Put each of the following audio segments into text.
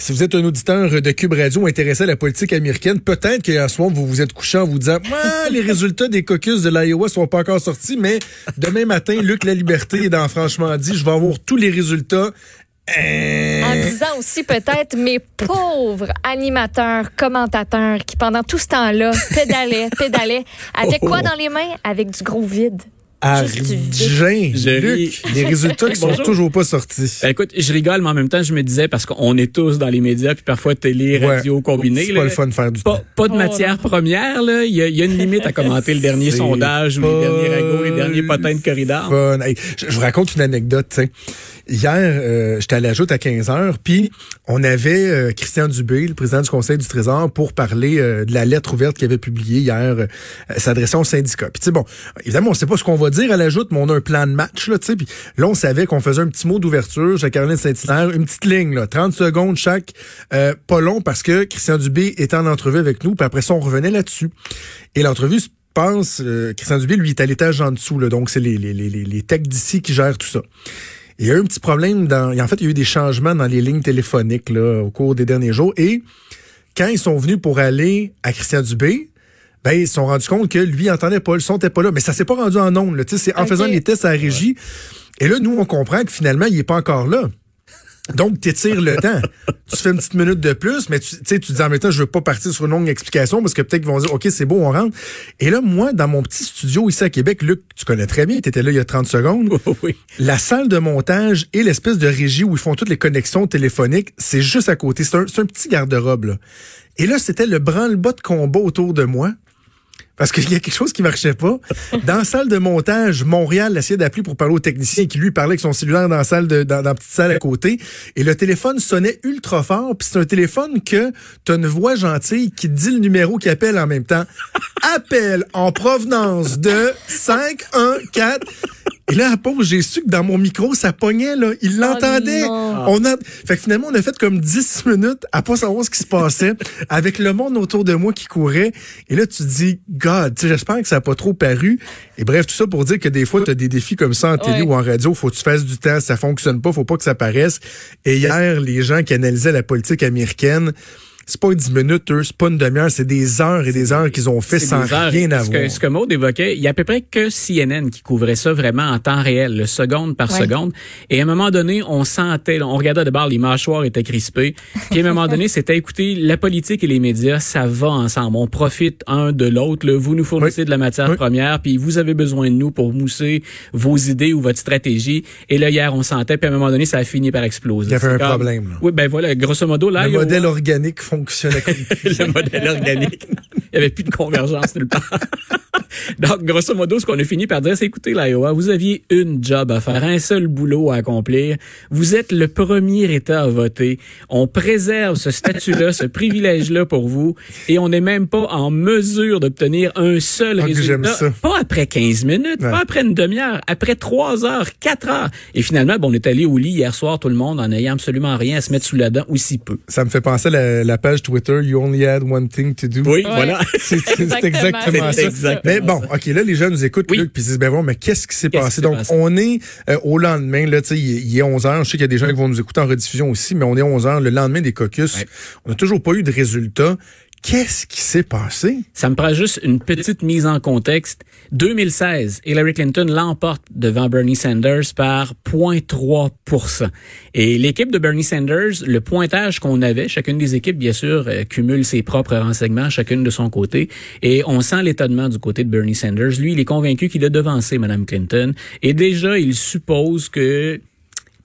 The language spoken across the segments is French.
Si vous êtes un auditeur de Cube Radio intéressé à la politique américaine, peut-être qu'hier soir, vous vous êtes couché en vous disant ah, les résultats des caucus de l'Iowa sont pas encore sortis, mais demain matin, Luc La Liberté est dans Franchement dit, je vais avoir tous les résultats. Euh, en disant aussi peut-être mes pauvres animateurs, commentateurs qui pendant tout ce temps-là pédalaient, pédalaient, avec quoi oh. dans les mains? Avec du gros vide. Argent. Luc, les résultats qui sont toujours pas sortis. Ben, écoute, je rigole, mais en même temps, je me disais, parce qu'on est tous dans les médias, puis parfois télé, radio, combiné. C'est pas le fun de faire du pas, Pas de oh, matière première, là. Il y, a, une limite à commenter le dernier sondage ou les derniers ragots, les derniers potins de corridor. je, vous raconte une anecdote, tu sais. Hier, euh, j'étais à la joute à 15 heures, puis on avait euh, Christian Dubé, le président du Conseil du Trésor, pour parler euh, de la lettre ouverte qu'il avait publiée hier, s'adressant au syndicat. Puis tu sais, bon, évidemment, on sait pas ce qu'on va dire à la joute, mais on a un plan de match, là, tu sais. Puis là, on savait qu'on faisait un petit mot d'ouverture chez Caroline Saint-Hilaire, une petite ligne, là, 30 secondes chaque, pas long, parce que Christian Dubé était en entrevue avec nous, puis après ça, on revenait là-dessus. Et l'entrevue se passe, Christian Dubé, lui, est à l'étage en dessous, là, donc c'est les, les, les, les techs d'ici qui gèrent tout ça. Il y a eu un petit problème dans. En fait, il y a eu des changements dans les lignes téléphoniques là, au cours des derniers jours. Et quand ils sont venus pour aller à Christian Dubé, ben, ils se sont rendus compte que lui, entendait pas, le son n'était pas là. Mais ça s'est pas rendu en ondes. C'est en faisant les tests à la régie. Et là, nous, on comprend que finalement, il est pas encore là. Donc, tu étires le temps. Tu fais une petite minute de plus, mais tu, tu dis en même temps, je veux pas partir sur une longue explication parce que peut-être qu'ils vont dire, OK, c'est beau, on rentre. Et là, moi, dans mon petit studio ici à Québec, Luc, tu connais très bien, tu étais là il y a 30 secondes. oui. La salle de montage et l'espèce de régie où ils font toutes les connexions téléphoniques, c'est juste à côté. C'est un, un, petit garde-robe, Et là, c'était le branle-bas de combat autour de moi parce qu'il y a quelque chose qui marchait pas. Dans la salle de montage, Montréal essayait d'appeler pour parler au technicien qui lui parlait avec son cellulaire dans la salle de, dans, la petite salle à côté. Et le téléphone sonnait ultra fort. Puis c'est un téléphone que tu as une voix gentille qui dit le numéro qui appelle en même temps. Appel en provenance de 514 et là, à pause, j'ai su que dans mon micro, ça pognait, là. Il oh l'entendait. on a, fait que finalement, on a fait comme 10 minutes à pas savoir ce qui se passait avec le monde autour de moi qui courait. Et là, tu te dis, God, j'espère que ça n'a pas trop paru. Et bref, tout ça pour dire que des fois, tu as des défis comme ça en télé ou en radio. Faut que tu fasses du temps. Ça fonctionne pas. Faut pas que ça paraisse. Et hier, les gens qui analysaient la politique américaine, c'est pas 10 minutes, c'est pas une demi-heure, c'est des heures et des heures qu'ils ont fait sans rien avoir. Ce que, ce que Maud évoquait, il y a à peu près que CNN qui couvrait ça vraiment en temps réel, le seconde par seconde. Et à un moment donné, on sentait, on regardait d'abord les mâchoires étaient crispées. Puis à un moment donné, c'était écouter la politique et les médias, ça va ensemble. On profite un de l'autre. Vous nous fournissez de la matière première, puis vous avez besoin de nous pour mousser vos idées ou votre stratégie. Et là, hier, on sentait, puis à un moment donné, ça a fini par exploser. Il y avait un problème. Oui, ben voilà, grosso modo, là. Le modèle organique fonctionnait comme le modèle organique. Il n'y avait plus de convergence nulle part. Donc, grosso modo, ce qu'on a fini par dire, c'est écoutez, l'Iowa, vous aviez une job à faire, un seul boulot à accomplir. Vous êtes le premier État à voter. On préserve ce statut-là, ce privilège-là pour vous, et on n'est même pas en mesure d'obtenir un seul ah, résultat. Pas après 15 minutes, pas après une demi-heure, après 3 heures, 4 heures. Et finalement, bon, on est allé au lit hier soir, tout le monde, en ayant absolument rien à se mettre sous la dent, aussi peu. Ça me fait penser à la, la page Twitter, You Only Had One Thing to Do. Oui, voilà. C'est exactement ça. Mais bon, OK, là, les gens nous écoutent, Luc, puis ils disent, ben bon, mais qu'est-ce qui s'est passé? Donc, on est euh, au lendemain, là, tu sais, il, est 11 h Je sais qu'il y a des gens qui vont nous écouter en rediffusion aussi, mais on est 11 h le lendemain des caucus. On n'a toujours pas eu de résultats. Qu'est-ce qui s'est passé? Ça me prend juste une petite mise en contexte. 2016, Hillary Clinton l'emporte devant Bernie Sanders par 0.3 Et l'équipe de Bernie Sanders, le pointage qu'on avait, chacune des équipes, bien sûr, euh, cumule ses propres renseignements, chacune de son côté. Et on sent l'étonnement du côté de Bernie Sanders. Lui, il est convaincu qu'il a devancé Mme Clinton. Et déjà, il suppose que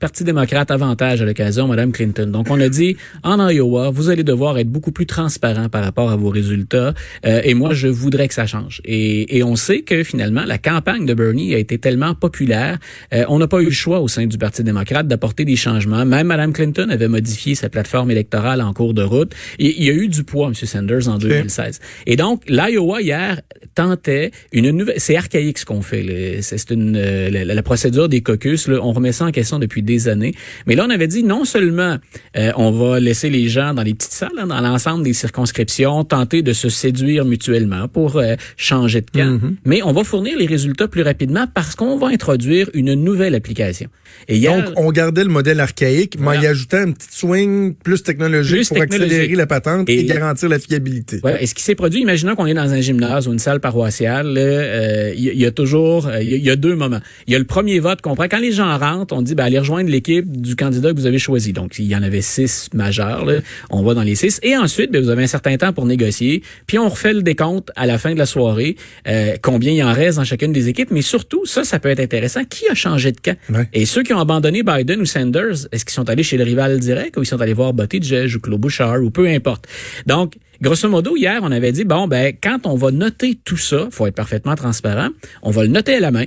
Parti démocrate avantage à l'occasion, Mme Clinton. Donc, on a dit, en Iowa, vous allez devoir être beaucoup plus transparent par rapport à vos résultats. Euh, et moi, je voudrais que ça change. Et, et, on sait que finalement, la campagne de Bernie a été tellement populaire, euh, on n'a pas eu le choix au sein du Parti démocrate d'apporter des changements. Même Mme Clinton avait modifié sa plateforme électorale en cours de route. Et, il y a eu du poids, M. Sanders, en 2016. Et donc, l'Iowa, hier, tentait une nouvelle... C'est archaïque ce qu'on fait. C'est une... Euh, la, procédure des caucus, là, on remet ça en question depuis des des années. Mais là, on avait dit non seulement euh, on va laisser les gens dans les petites salles, hein, dans l'ensemble des circonscriptions, tenter de se séduire mutuellement pour euh, changer de camp, Mhm. mais on va fournir les résultats plus rapidement parce qu'on va introduire une nouvelle application. Et hier, Donc, on gardait le modèle archaïque, mais en y Voilà. ajoutant un petit swing plus technologique Plus pour technologique. accélérer la patente et, Et- garantir la fiabilité. Ouais, et ce qui s'est produit, imaginons qu'on est dans un gymnase ou une salle paroissiale, euh, il y, a toujours, il y a- il y, a deux moments. Il y a le premier vote qu'on prend. Quand les gens rentrent, on dit, ben, allez rejoindre l'équipe du candidat que vous avez choisi. Donc, il y en avait six majeurs, là. on va dans les six. Et ensuite, ben, vous avez un certain temps pour négocier. Puis, on refait le décompte à la fin de la soirée, euh, combien il en reste dans chacune des équipes. Mais surtout, ça, ça peut être intéressant. Qui a changé de camp? Ouais. Et ceux qui ont abandonné Biden ou Sanders, est-ce qu'ils sont allés chez le rival direct ou ils sont allés voir Buttigieg ou Claude Bouchard ou peu importe? Donc, grosso modo, hier, on avait dit, bon, ben, quand on va noter tout ça, faut être parfaitement transparent, on va le noter à la main.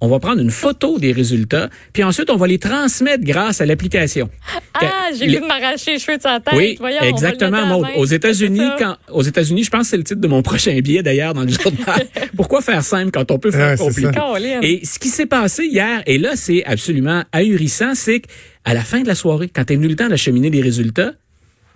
On va prendre une photo des résultats, puis ensuite, on va les transmettre grâce à l'application. Ah, j'ai Les- vu de m'arracher les cheveux de sa tête. Oui, Voyons, exactement. Aux États-Unis, quand aux États-Unis, je pense que c'est le titre de mon prochain billet d'ailleurs dans le journal. Pourquoi faire simple quand on peut faire Ouais, c'est compliqué? Et ce qui s'est passé hier, et là c'est absolument ahurissant, c'est qu'à la fin de la soirée, quand est venu le temps d'acheminer les résultats,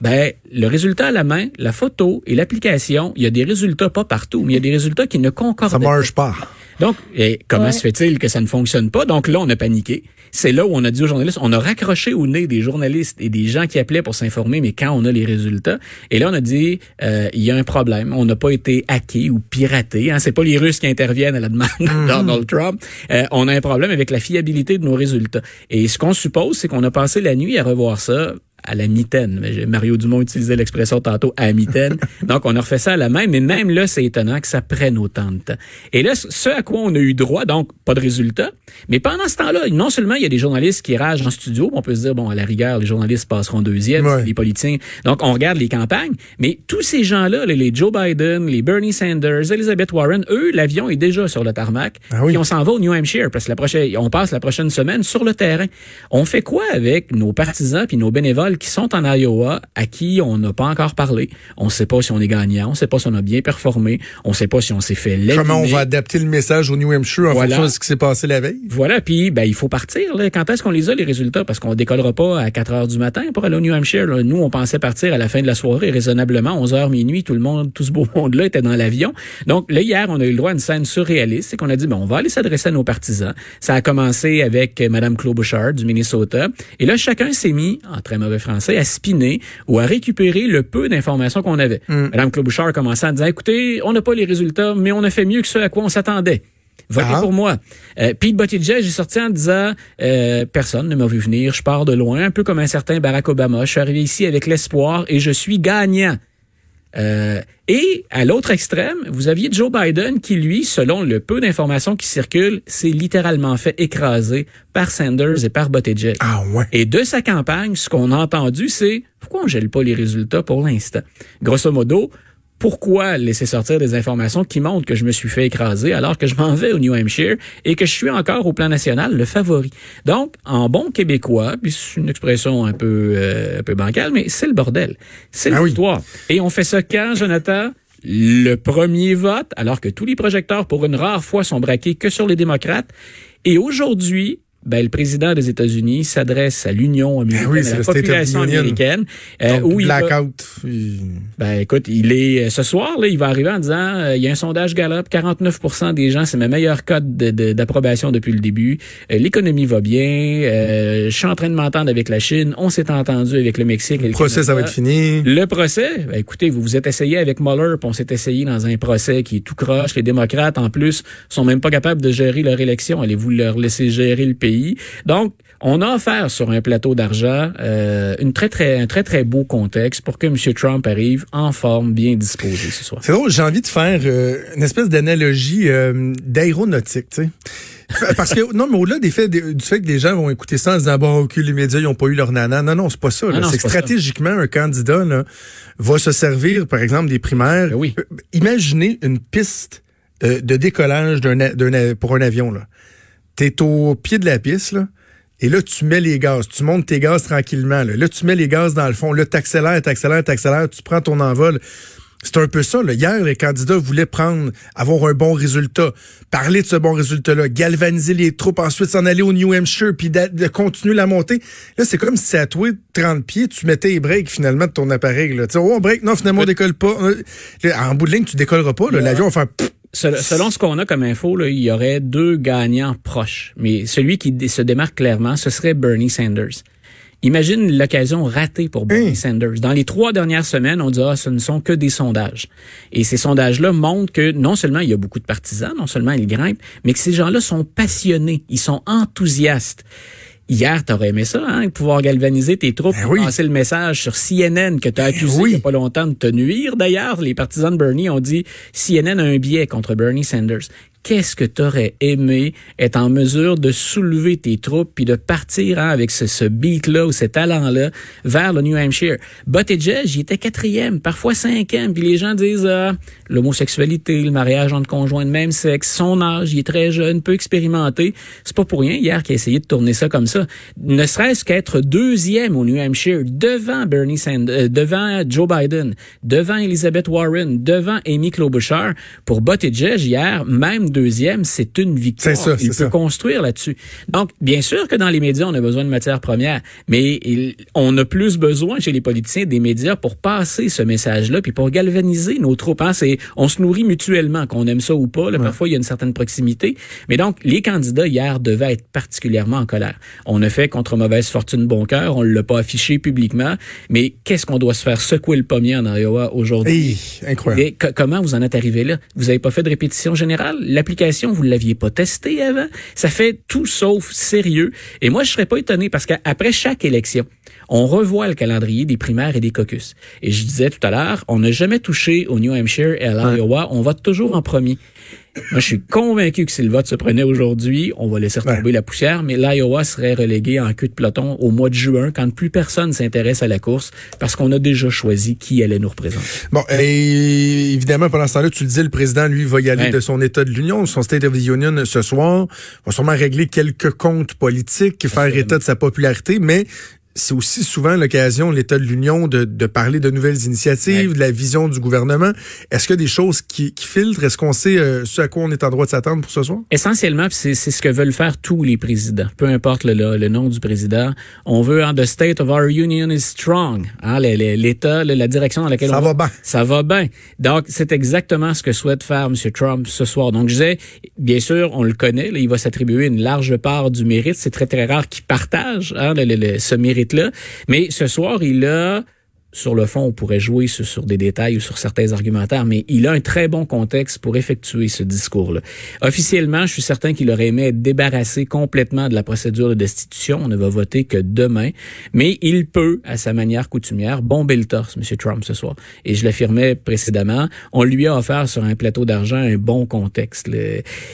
ben le résultat à la main, la photo et l'application, il y a des résultats pas partout, mais il y a des résultats qui ne concordent Ça pas. marche pas. Donc, et comment Ouais. se fait-il que ça ne fonctionne pas? Donc là, on a paniqué. C'est là où on a dit aux journalistes, on a raccroché au nez des journalistes et des gens qui appelaient pour s'informer, mais quand on a les résultats, et là, on a dit, euh, il y a un problème. On n'a pas été hacké ou piraté. Hein? C'est pas les Russes qui interviennent à la demande de Donald Trump. Euh, on a un problème avec la fiabilité de nos résultats. Et ce qu'on suppose, c'est qu'on a passé la nuit à revoir ça à la mitaine. Mario Dumont utilisait l'expression tantôt à la mitaine. Donc, on a refait ça à la main, mais même là, c'est étonnant que ça prenne autant de temps. Et là, ce à quoi on a eu droit, donc, pas de résultat. Mais pendant ce temps-là, non seulement il y a des journalistes qui ragent en studio, on peut se dire, bon, à la rigueur, les journalistes passeront deuxième, Ouais. les politiciens. Donc, on regarde les campagnes, mais tous ces gens-là, les- Joe Biden, les Bernie Sanders, Elizabeth Warren, eux, l'avion est déjà sur le tarmac. Ah oui. Puis on s'en va au New Hampshire parce que la prochaine, on passe la prochaine semaine sur le terrain. On fait quoi avec nos partisans puis nos bénévoles qui sont en Iowa, à qui on n'a pas encore parlé? On ne sait pas si on est gagnant, on ne sait pas si on a bien performé, on ne sait pas si on s'est fait. Comment on va adapter le message au New Hampshire en Voilà. fonction de ce qui s'est passé la veille? Voilà, puis ben il faut partir. Là. Quand est-ce qu'on les a les résultats? Parce qu'on décollera pas à 4 heures du matin pour aller au New Hampshire. là. Nous, on pensait partir à la fin de la soirée raisonnablement 11 heures minuit. Tout le monde, tout ce beau monde-là était dans l'avion. Donc là hier, on a eu le droit à une scène surréaliste, c'est qu'on a dit ben on va aller s'adresser à nos partisans. Ça a commencé avec euh, Madame Claude Bouchard du Minnesota, et là chacun s'est mis en très mauvais français à spinner ou à récupérer le peu d'informations qu'on avait. Madame Claude Bouchard a commencé en disant écoutez, on n'a pas les résultats, mais on a fait mieux que ce à quoi on s'attendait. Votez Ah. pour moi. Euh, Pete Buttigieg est sorti en disant euh, personne ne m'a vu venir, je pars de loin, un peu comme un certain Barack Obama. Je suis arrivé ici avec l'espoir et je suis gagnant. Euh, et à l'autre extrême, vous aviez Joe Biden qui, lui, selon le peu d'informations qui circulent, s'est littéralement fait écraser par Sanders et par Buttigieg. Ah ouais. Et de sa campagne, ce qu'on a entendu, c'est pourquoi on gèle pas les résultats pour l'instant. Grosso modo, pourquoi laisser sortir des informations qui montrent que je me suis fait écraser alors que je m'en vais au New Hampshire et que je suis encore au plan national le favori. Donc, en bon québécois, puis c'est une expression un peu euh, un peu bancale, mais c'est le bordel. C'est Ah oui. l'histoire. Et on fait ça quand, Jonathan? Le premier vote, alors que tous les projecteurs, pour une rare fois, sont braqués que sur les démocrates. Et aujourd'hui, ben, le président des États-Unis s'adresse à l'Union américaine, Ben oui, c'est à la population américaine, euh, Donc, où il va- blackout. il- ben écoute, il est euh, ce soir là, il va arriver en disant euh, il y a un sondage Gallup, 49% des gens, c'est ma meilleure cote de- de- d'approbation depuis le début. Euh, L'économie va bien, euh, je suis en train de m'entendre avec la Chine, on s'est entendu avec le Mexique. et Le procès, ça va être fini. Le procès, ben, écoutez, vous vous êtes essayé avec Mueller, puis on s'est essayé dans un procès qui est tout croche. Les démocrates, en plus, sont même pas capables de gérer leur élection. Allez-vous leur laisser gérer le pays? Donc, on a affaire sur un plateau d'argent, euh, une très, très, un très, très beau contexte pour que M. Trump arrive en forme, bien disposé ce soir. C'est drôle, j'ai envie de faire euh, une espèce d'analogie euh, d'aéronautique, tu sais. Parce que, non, mais au-delà des faits, du fait que les gens vont écouter ça en disant, bon, ok, les médias, ils n'ont pas eu leur nana. Non, non, c'est pas ça. c'est que ça. stratégiquement, un candidat là, va se servir, par exemple, des primaires. Ben oui. Imaginez une piste de décollage d'un, pour un avion. Là. T'es au pied de la piste, là. Et là, tu mets les gaz. Tu montes tes gaz tranquillement. Là, là tu mets les gaz dans le fond. Là, t'accélères, t'accélères, t'accélères. Tu prends ton envol. c'est un peu ça. Là. Hier, les candidats voulaient prendre, avoir un bon résultat, parler de ce bon résultat-là, galvaniser les troupes, ensuite s'en aller au New Hampshire, puis de, continuer la montée. Là, c'est comme si à toi 30 pieds, tu mettais les breaks finalement de ton appareil. Là. Tu sais, oh, break, non, finalement, on décolle pas. En bout de ligne, tu décolleras pas. L'avion va faire... Selon ce qu'on a comme info, là, il y aurait deux gagnants proches. Mais celui qui se démarque clairement, ce serait Bernie Sanders. Imagine l'occasion ratée pour Bernie Sanders. Dans les trois dernières semaines, on dit ah, ce ne sont que des sondages. Et ces sondages-là montrent que non seulement il y a beaucoup de partisans, non seulement ils grimpent, mais que ces gens-là sont passionnés, ils sont enthousiastes. Hier, t'aurais aimé ça, hein, pouvoir galvaniser tes troupes ben pour passer le message sur CNN que tu as ben accusé il y a pas longtemps de te nuire. D'ailleurs, les partisans de Bernie ont dit CNN a un biais contre Bernie Sanders qu'est-ce que tu aurais aimé être en mesure de soulever tes troupes puis de partir hein, avec ce, ce beat-là ou ce talent-là vers le New Hampshire? Buttigieg, il était quatrième, parfois cinquième, puis les gens disent ah, l'homosexualité, le mariage entre conjoints de même sexe, son âge, il est très jeune, peu expérimenté. C'est pas pour rien hier qu'il a essayé de tourner ça comme ça. Ne serait-ce qu'être deuxième au New Hampshire, devant Bernie Sanders, euh, devant Joe Biden, devant Elizabeth Warren, devant Amy Klobuchar, pour Buttigieg hier, même deuxième, c'est une victoire. Ça, il peut construire là-dessus. Donc, bien sûr que dans les médias, on a besoin de matières premières, mais on a plus besoin chez les politiciens des médias pour passer ce message-là, puis pour galvaniser nos troupes. Hein. C'est, on se nourrit mutuellement, qu'on aime ça ou pas. Là, Parfois, il y a une certaine proximité. Mais donc, les candidats hier devaient être particulièrement en colère. On a fait contre mauvaise fortune bon cœur, on l'a pas affiché publiquement, mais qu'est-ce qu'on doit se faire secouer le pommier en Iowa aujourd'hui? incroyable. Et comment vous en êtes arrivé là? Vous avez pas fait de répétition générale? L'application, vous l'aviez pas testé avant. Ça fait tout sauf sérieux. Et moi, je serais pas étonné parce qu'après chaque élection, on revoit le calendrier des primaires et des caucus. Et je disais tout à l'heure, on n'a jamais touché au New Hampshire et à l'Iowa. On vote toujours en premier. Moi, je suis convaincu que si le vote se prenait aujourd'hui, on va laisser retomber la poussière, mais l'Iowa serait relégué en queue de peloton au mois de juin, quand plus personne s'intéresse à la course, parce qu'on a déjà choisi qui allait nous représenter. Bon, et évidemment, pendant ce temps-là, tu le dis, le président, lui, va y aller de son État de l'Union, son State of the Union ce soir, va sûrement régler quelques comptes politiques, faire état de sa popularité, mais c'est aussi souvent l'occasion, l'État de l'Union, de, de, parler de nouvelles initiatives, de la vision du gouvernement. Est-ce qu'il y a des choses qui, qui filtrent? Est-ce qu'on sait euh, ce à quoi on est en droit de s'attendre pour ce soir? Essentiellement, c'est ce que veulent faire tous les présidents, peu importe le, le, nom du président. On veut, hein, the state of our union is strong. Hein, L'État, la direction dans laquelle ça on va bien. Ça va bien. Donc, c'est exactement ce que souhaite faire M. Trump ce soir. Donc, je disais, bien sûr, on le connaît, là, il va s'attribuer une large part du mérite. C'est très, très rare qu'il partage hein, ce mérite Mais ce soir, il a sur le fond, on pourrait jouer sur, des détails ou sur certains argumentaires, mais il a un très bon contexte pour effectuer ce discours-là. Officiellement, je suis certain qu'il aurait aimé être débarrassé complètement de la procédure de destitution. On ne va voter que demain, mais il peut, à sa manière coutumière, bomber le torse, M. Trump, ce soir. Et je l'affirmais précédemment, on lui a offert sur un plateau d'argent un bon contexte.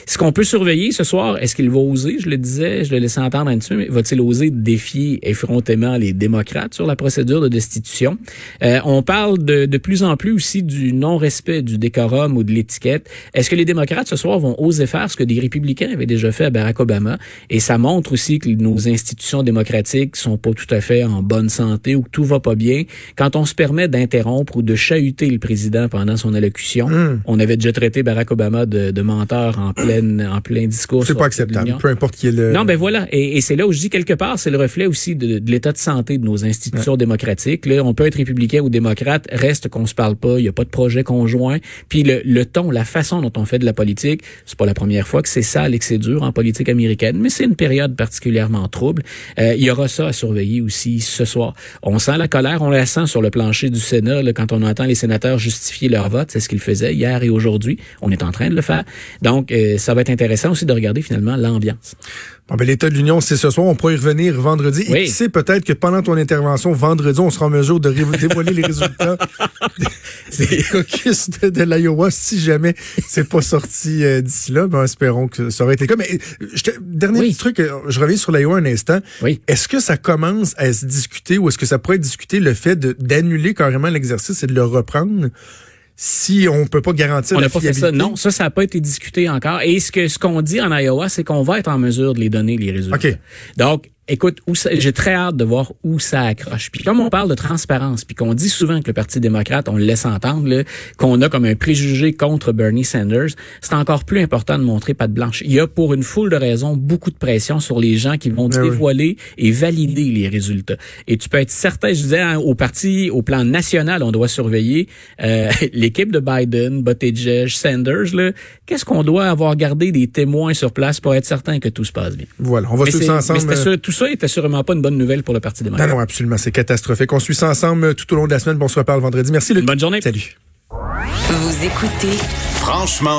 Ce qu'on peut surveiller ce soir, est-ce qu'il va oser, je le disais, je le laissais entendre un petit peu, mais va-t-il oser défier effrontément les démocrates sur la procédure de destitution? Euh, on parle de, de plus en plus aussi du non-respect du décorum ou de l'étiquette. Est-ce que les démocrates ce soir vont oser faire ce que des républicains avaient déjà fait à Barack Obama? Et ça montre aussi que nos institutions démocratiques sont pas tout à fait en bonne santé ou que tout va pas bien. Quand on se permet d'interrompre ou de chahuter le président pendant son allocution, hmm. on avait déjà traité Barack Obama de, de menteur en pleine en plein discours. C'est pas acceptable, peu importe qui est le. Non, ben voilà. Et, et c'est là où je dis quelque part, c'est le reflet aussi de, de l'état de santé de nos institutions démocratiques. Là, on peut être républicain ou démocrate, reste qu'on se parle pas, il y a pas de projet conjoint. Puis le, le, ton, la façon dont on fait de la politique, c'est pas la première fois que c'est ça et que c'est dur en politique américaine, mais c'est une période particulièrement trouble. Euh, il y aura ça à surveiller aussi ce soir. On sent la colère, on la sent sur le plancher du Sénat là, quand on entend les sénateurs justifier leur vote, c'est ce qu'ils faisaient hier et aujourd'hui. On est en train de le faire. Donc, euh, ça va être intéressant aussi de regarder finalement l'ambiance. Bon, ben, l'état de l'Union, c'est ce soir. On pourra y revenir vendredi. Et qui sait, peut-être que pendant ton intervention, vendredi, on sera en mesure de dévoiler les résultats des caucus de, l'Iowa si jamais c'est pas sorti euh, d'ici là. Ben, espérons que ça aurait été le cas. Mais je dernier truc, euh, je reviens sur l'Iowa un instant. Oui. Est-ce que ça commence à se discuter ou est-ce que ça pourrait être discuté le fait d'annuler carrément l'exercice et de le reprendre? Si on peut pas garantir on la pas fait ça. Non, ça, ça n'a pas été discuté encore. Et ce que ce qu'on dit en Iowa, c'est qu'on va être en mesure de les donner les résultats. Okay. Donc, écoute, j'ai très hâte de voir où ça accroche. Puis comme on parle de transparence, puis qu'on dit souvent que le Parti démocrate, on le laisse entendre, qu'on a comme un préjugé contre Bernie Sanders, c'est encore plus important de montrer pas de blanche. Il y a pour une foule de raisons beaucoup de pression sur les gens qui vont ah dévoiler et valider les résultats. Et tu peux être certain, je disais, hein, au parti, au plan national, on doit surveiller euh, l'équipe de Biden, Buttigieg, Sanders. Qu'est-ce qu'on doit avoir gardé des témoins sur place pour être certain que tout se passe bien? Voilà, on va ça ensemble. Mais ça était sûrement pas une bonne nouvelle pour le Parti démocrate. Non, non, absolument, c'est catastrophique. On suit ça ensemble tout au long de la semaine. Bon, on se reparle vendredi. Merci, Luc. Bonne journée. Salut. Vous écoutez Franchement